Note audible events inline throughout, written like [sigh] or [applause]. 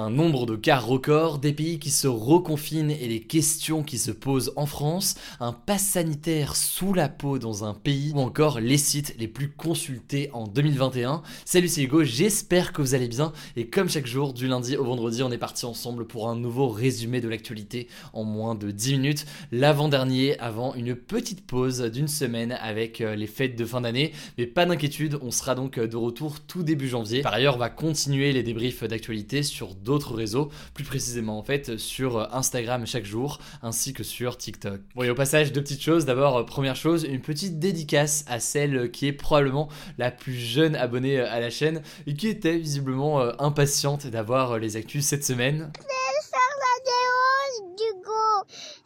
Un nombre de cas record, des pays qui se reconfinent et les questions qui se posent en France, un pass sanitaire sous la peau dans un pays ou encore les sites les plus consultés en 2021. Salut c'est Hugo, j'espère que vous allez bien et comme chaque jour du lundi au vendredi on est parti ensemble pour un nouveau résumé de l'actualité en moins de 10 minutes, l'avant-dernier avant une petite pause d'une semaine avec euh, les fêtes de fin d'année mais pas d'inquiétude, on sera donc de retour tout début janvier. Par ailleurs on va continuer les débriefs d'actualité sur d'autres réseaux, plus précisément en fait sur Instagram chaque jour, ainsi que sur TikTok. Bon et au passage, deux petites choses. D'abord, euh, première chose, une petite dédicace à celle qui est probablement la plus jeune abonnée à la chaîne et qui était visiblement euh, impatiente d'avoir euh, les actus cette semaine.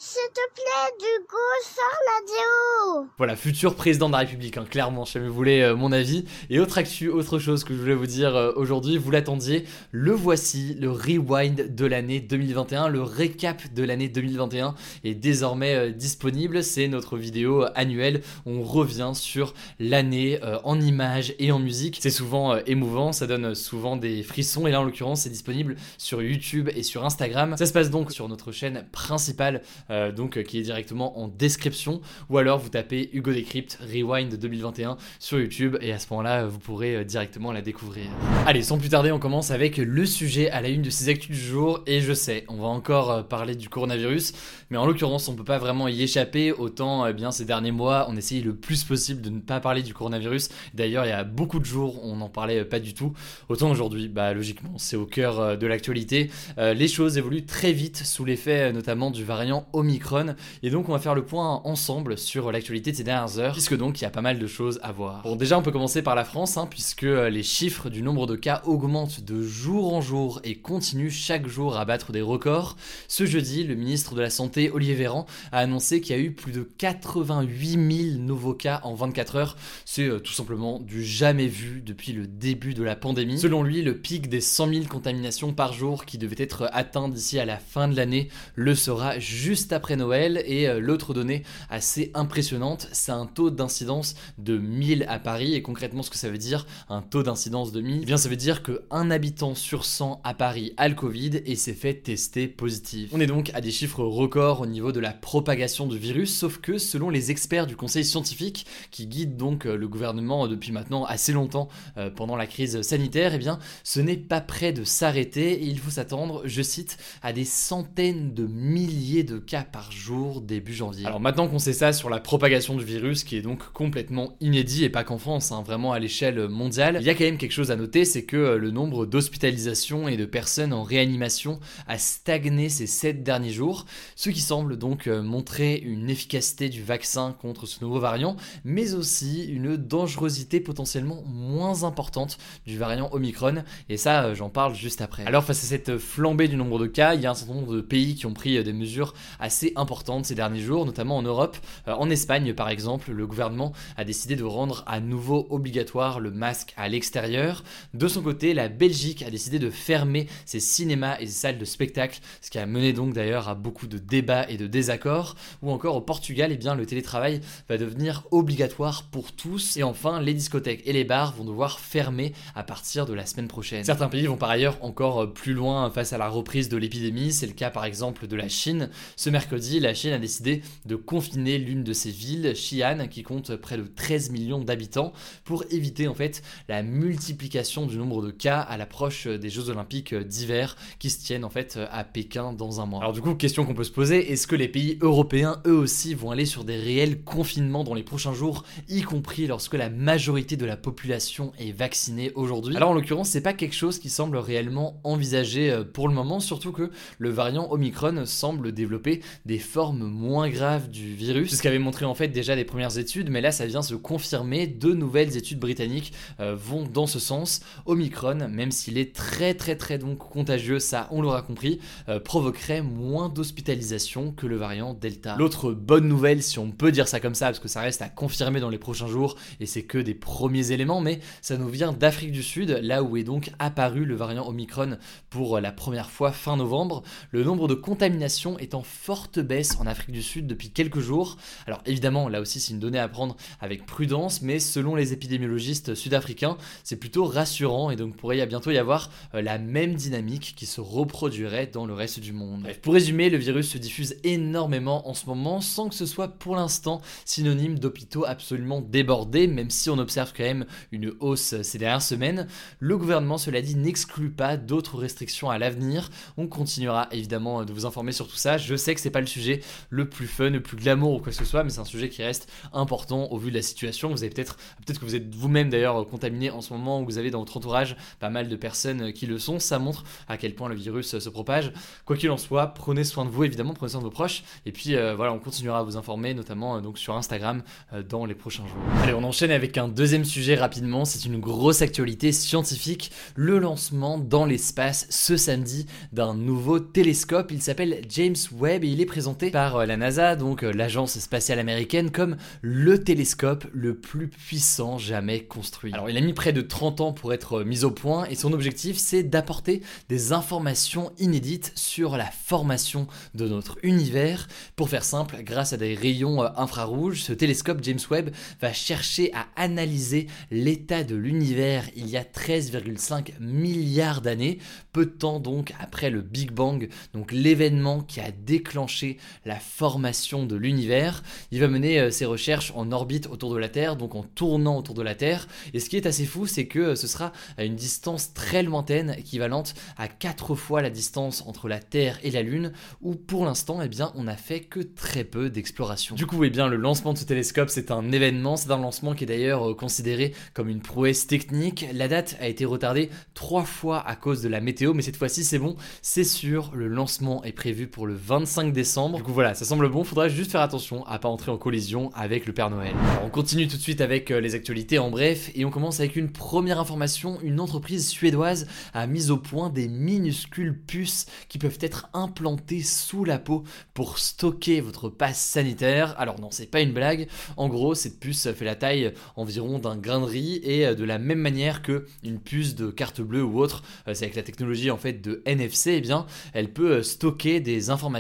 S'il te plaît, Dugo, sors la déo Voilà, futur président de la République, hein, clairement, si vous voulez euh, mon avis. Et autre actu, autre chose que je voulais vous dire euh, aujourd'hui, vous l'attendiez, le voici, le rewind de l'année 2021, le récap de l'année 2021 est désormais euh, disponible. C'est notre vidéo annuelle, on revient sur l'année en images et en musique. C'est souvent émouvant, ça donne souvent des frissons, et là en l'occurrence c'est disponible sur YouTube et sur Instagram. Ça se passe donc sur notre chaîne principale. Euh, donc euh, qui est directement en description, ou alors vous tapez Hugo Decrypt Rewind 2021 sur YouTube et à ce moment-là vous pourrez euh, directement la découvrir. Allez, sans plus tarder, on commence avec le sujet à la une de ces actus du jour et je sais, on va encore parler du coronavirus, mais en l'occurrence on peut pas vraiment y échapper. Autant eh bien ces derniers mois on essaye le plus possible de ne pas parler du coronavirus. D'ailleurs il y a beaucoup de jours on n'en parlait pas du tout. Autant aujourd'hui, bah logiquement c'est au cœur de l'actualité. les choses évoluent très vite sous l'effet notamment du variant Omicron. Et donc on va faire le point ensemble sur l'actualité de ces dernières heures, puisque donc il y a pas mal de choses à voir. Bon déjà on peut commencer par la France, hein, puisque euh, les chiffres du nombre de cas augmentent de jour en jour et continuent chaque jour à battre des records. Ce jeudi, le ministre de la Santé, Olivier Véran, a annoncé qu'il y a eu plus de 88 000 nouveaux cas en 24 heures. C'est euh, tout simplement du jamais vu depuis le début de la pandémie. Selon lui, le pic des 100 000 contaminations par jour qui devait être atteint d'ici à la fin de l'année le sera juste après Noël. Et euh, l'autre donnée assez impressionnante, c'est un taux d'incidence de 1000 à Paris. Et concrètement, ce que ça veut dire, un taux d'incidence de 1000, eh bien ça veut dire qu'un habitant sur 100 à Paris a le Covid et s'est fait tester positif. On est donc à des chiffres records au niveau de la propagation du virus, sauf que selon les experts du conseil scientifique qui guident donc euh, le gouvernement depuis maintenant assez longtemps euh, pendant la crise sanitaire, eh bien ce n'est pas prêt de s'arrêter et il faut s'attendre, je cite, à des centaines de milliers de cas par jour début janvier. Alors maintenant qu'on sait ça sur la propagation du virus, qui est donc complètement inédit et pas qu'en France, hein, vraiment à l'échelle mondiale, il y a quand même quelque chose à noter, c'est que euh, le nombre d'hospitalisations et de personnes en réanimation a stagné ces 7 derniers jours, ce qui semble donc euh, montrer une efficacité du vaccin contre ce nouveau variant, mais aussi une dangerosité potentiellement moins importante du variant Omicron, et ça euh, j'en parle juste après. Alors face à cette flambée du nombre de cas, il y a un certain nombre de pays qui ont pris des mesures assez importante ces derniers jours, notamment en Europe. Euh, en Espagne, par exemple, le gouvernement a décidé de rendre à nouveau obligatoire le masque à l'extérieur. De son côté, la Belgique a décidé de fermer ses cinémas et ses salles de spectacle, ce qui a mené donc d'ailleurs à beaucoup de débats et de désaccords. Ou encore au Portugal, eh bien, le télétravail va devenir obligatoire pour tous. Et enfin, les discothèques et les bars vont devoir fermer à partir de la semaine prochaine. Certains pays vont par ailleurs encore plus loin face à la reprise de l'épidémie. C'est le cas par exemple de la Chine. Ce mercredi, la Chine a décidé de confiner l'une de ses villes, Xi'an, qui compte près de 13 millions d'habitants, pour éviter en fait la multiplication du nombre de cas à l'approche des Jeux Olympiques d'hiver qui se tiennent en fait à Pékin dans un mois. Alors du coup, question qu'on peut se poser, est-ce que les pays européens eux aussi vont aller sur des réels confinements dans les prochains jours, y compris lorsque la majorité de la population est vaccinée aujourd'hui? Alors en l'occurrence, c'est pas quelque chose qui semble réellement envisagé euh, pour le moment, surtout que le variant Omicron semble développer des formes moins graves du virus, ce qu'avait montré en fait déjà les premières études, mais là ça vient se confirmer, deux nouvelles études britanniques euh, vont dans ce sens. Omicron, même s'il est très très très donc contagieux, ça on l'aura compris, euh, provoquerait moins d'hospitalisation que le variant Delta. L'autre bonne nouvelle, si on peut dire ça comme ça, parce que ça reste à confirmer dans les prochains jours, et c'est que des premiers éléments, mais ça nous vient d'Afrique du Sud, là où est donc apparu le variant Omicron pour la première fois fin novembre. Le nombre de contaminations est en forte baisse en Afrique du Sud depuis quelques jours. Alors évidemment, là aussi c'est une donnée à prendre avec prudence, mais selon les épidémiologistes sud-africains, c'est plutôt rassurant et donc pourrait y bientôt y avoir euh, la même dynamique qui se reproduirait dans le reste du monde. Bref, pour résumer, le virus se diffuse énormément en ce moment sans que ce soit pour l'instant synonyme d'hôpitaux absolument débordés, même si on observe quand même une hausse ces dernières semaines. Le gouvernement, cela dit, n'exclut pas d'autres restrictions à l'avenir. On continuera évidemment de vous informer sur tout ça. Je sais que c'est pas le sujet le plus fun, le plus glamour ou quoi que ce soit, mais c'est un sujet qui reste important au vu de la situation. Vous avez peut-être, peut-être que vous êtes vous-même d'ailleurs contaminé en ce moment, ou vous avez dans votre entourage pas mal de personnes qui le sont. Ça montre à quel point le virus se propage. Quoi qu'il en soit, prenez soin de vous évidemment, prenez soin de vos proches. Et puis euh, voilà, on continuera à vous informer, notamment euh, donc sur Instagram euh, dans les prochains jours. Allez, on enchaîne avec un deuxième sujet rapidement. C'est une grosse actualité scientifique. Le lancement dans l'espace ce samedi d'un nouveau télescope. Il s'appelle James Webb et il est présenté par la NASA, donc l'agence spatiale américaine, comme le télescope le plus puissant jamais construit. Alors il a mis près de 30 ans pour être mis au point et son objectif c'est d'apporter des informations inédites sur la formation de notre univers. Pour faire simple, grâce à des rayons euh, infrarouges, ce télescope James Webb va chercher à analyser l'état de l'univers il y a 13,5 milliards d'années, peu de temps donc après le Big Bang, donc l'événement qui a déclenché la formation de l'univers. Il va mener euh, ses recherches en orbite autour de la Terre, donc en tournant autour de la Terre. Et ce qui est assez fou, c'est que euh, ce sera à une distance très lointaine, équivalente à 4 fois la distance entre la Terre et la Lune, où pour l'instant, eh bien, on n'a fait que très peu d'exploration. Du coup, eh bien, le lancement de ce télescope, c'est un événement, c'est un lancement qui est d'ailleurs euh, considéré comme une prouesse technique. La date a été retardée trois fois à cause de la météo, mais cette fois-ci, c'est bon, c'est sûr, le lancement est prévu pour le 25 décembre. Du coup, voilà, ça semble bon, faudra juste faire attention à pas entrer en collision avec le Père Noël. on continue tout de suite avec euh, les actualités en bref, et on commence avec une première information, une entreprise suédoise a mis au point des minuscules puces qui peuvent être implantées sous la peau pour stocker votre passe sanitaire. Alors non, c'est pas une blague. En gros, cette puce fait la taille environ d'un grain de riz et euh, de la même manière que une puce de carte bleue ou autre, euh, c'est avec la technologie en fait de NFC, eh bien, elle peut stocker des informations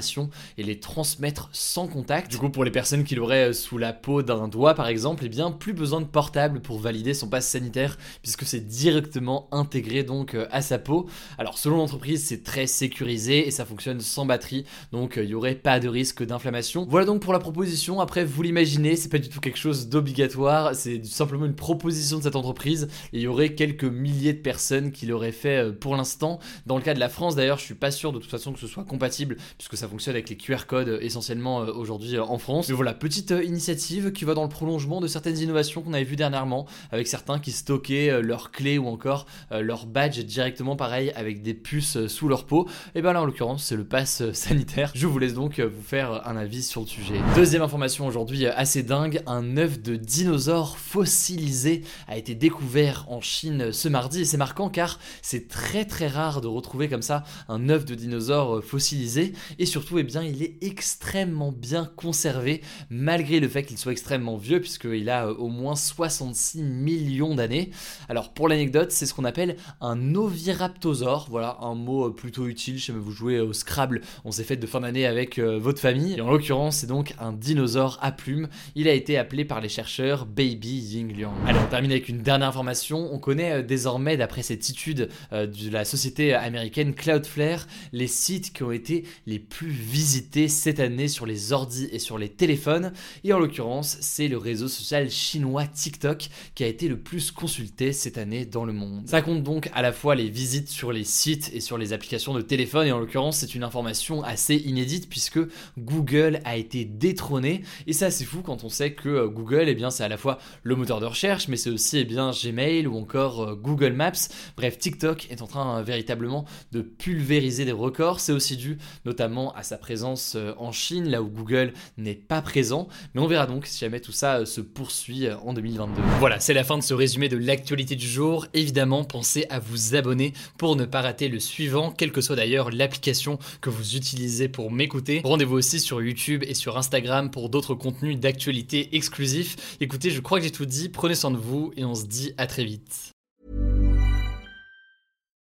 et les transmettre sans contact. Du coup, pour les personnes qui l'auraient sous la peau d'un doigt par exemple, eh bien, plus besoin de portable pour valider son passe sanitaire puisque c'est directement intégré donc à sa peau. Alors selon l'entreprise, c'est très sécurisé et ça fonctionne sans batterie, donc il n'y aurait pas de risque d'inflammation. Voilà donc pour la proposition. Après, vous l'imaginez, c'est pas du tout quelque chose d'obligatoire, c'est simplement une proposition de cette entreprise. Et il y aurait quelques milliers de personnes qui l'auraient fait euh, pour l'instant. Dans le cas de la France, d'ailleurs, je suis pas sûr de toute façon que ce soit compatible, puisque ça fonctionne avec les QR codes euh, essentiellement euh, aujourd'hui en France. Mais voilà, petite initiative qui va dans le prolongement de certaines innovations qu'on avait vues dernièrement, avec certains qui stockaient leurs clés ou encore leur badge directement pareil avec des puces sous leur peau. Et bien là, en l'occurrence, c'est le pass [laughs] sanitaire. Je vous laisse donc vous faire un avis sur le sujet. Deuxième information aujourd'hui assez dingue, un œuf de dinosaure fossilisé a été découvert en Chine ce mardi et c'est marquant car c'est très très rare de retrouver comme ça un œuf de dinosaure fossilisé surtout eh bien il est extrêmement bien conservé malgré le fait qu'il soit extrêmement vieux puisqu'il a au moins 66 millions d'années. Alors pour l'anecdote c'est ce qu'on appelle un oviraptosaure, voilà un mot plutôt utile, si vous jouez au Scrabble, on s'est fait de fin d'année avec euh, votre famille et en l'occurrence c'est donc un dinosaure à plumes. Il a été appelé par les chercheurs Baby Yingliang. Allez, on termine avec une dernière information. On connaît euh, désormais, d'après cette étude de la société américaine Cloudflare les sites qui ont été les plus visités cette année sur les ordis et sur les téléphones. Et en l'occurrence, c'est le réseau social chinois TikTok qui a été le plus consulté cette année dans le monde. Ça compte donc à la fois les visites sur les sites et sur les applications de téléphone. Et en l'occurrence, c'est une information assez inédite puisque Google a été détrôné. Et ça, c'est fou quand on sait que euh, Google, eh bien, c'est à la fois le moteur de recherche, mais c'est aussi eh bien, Gmail ou encore euh, Google Maps. Bref, TikTok est en train euh, véritablement de pulvériser des records. C'est aussi dû à sa présence en Chine, là où Google n'est pas présent. Mais on verra donc si jamais tout ça se poursuit en 2022. Voilà, c'est la fin de ce résumé de l'actualité du jour. Évidemment, pensez à vous abonner pour ne pas rater le suivant, quelle que soit d'ailleurs l'application que vous utilisez pour m'écouter. Rendez-vous aussi sur YouTube et sur Instagram pour d'autres contenus d'actualité exclusifs. Écoutez, je crois que j'ai tout dit, prenez soin de vous et on se dit à très vite.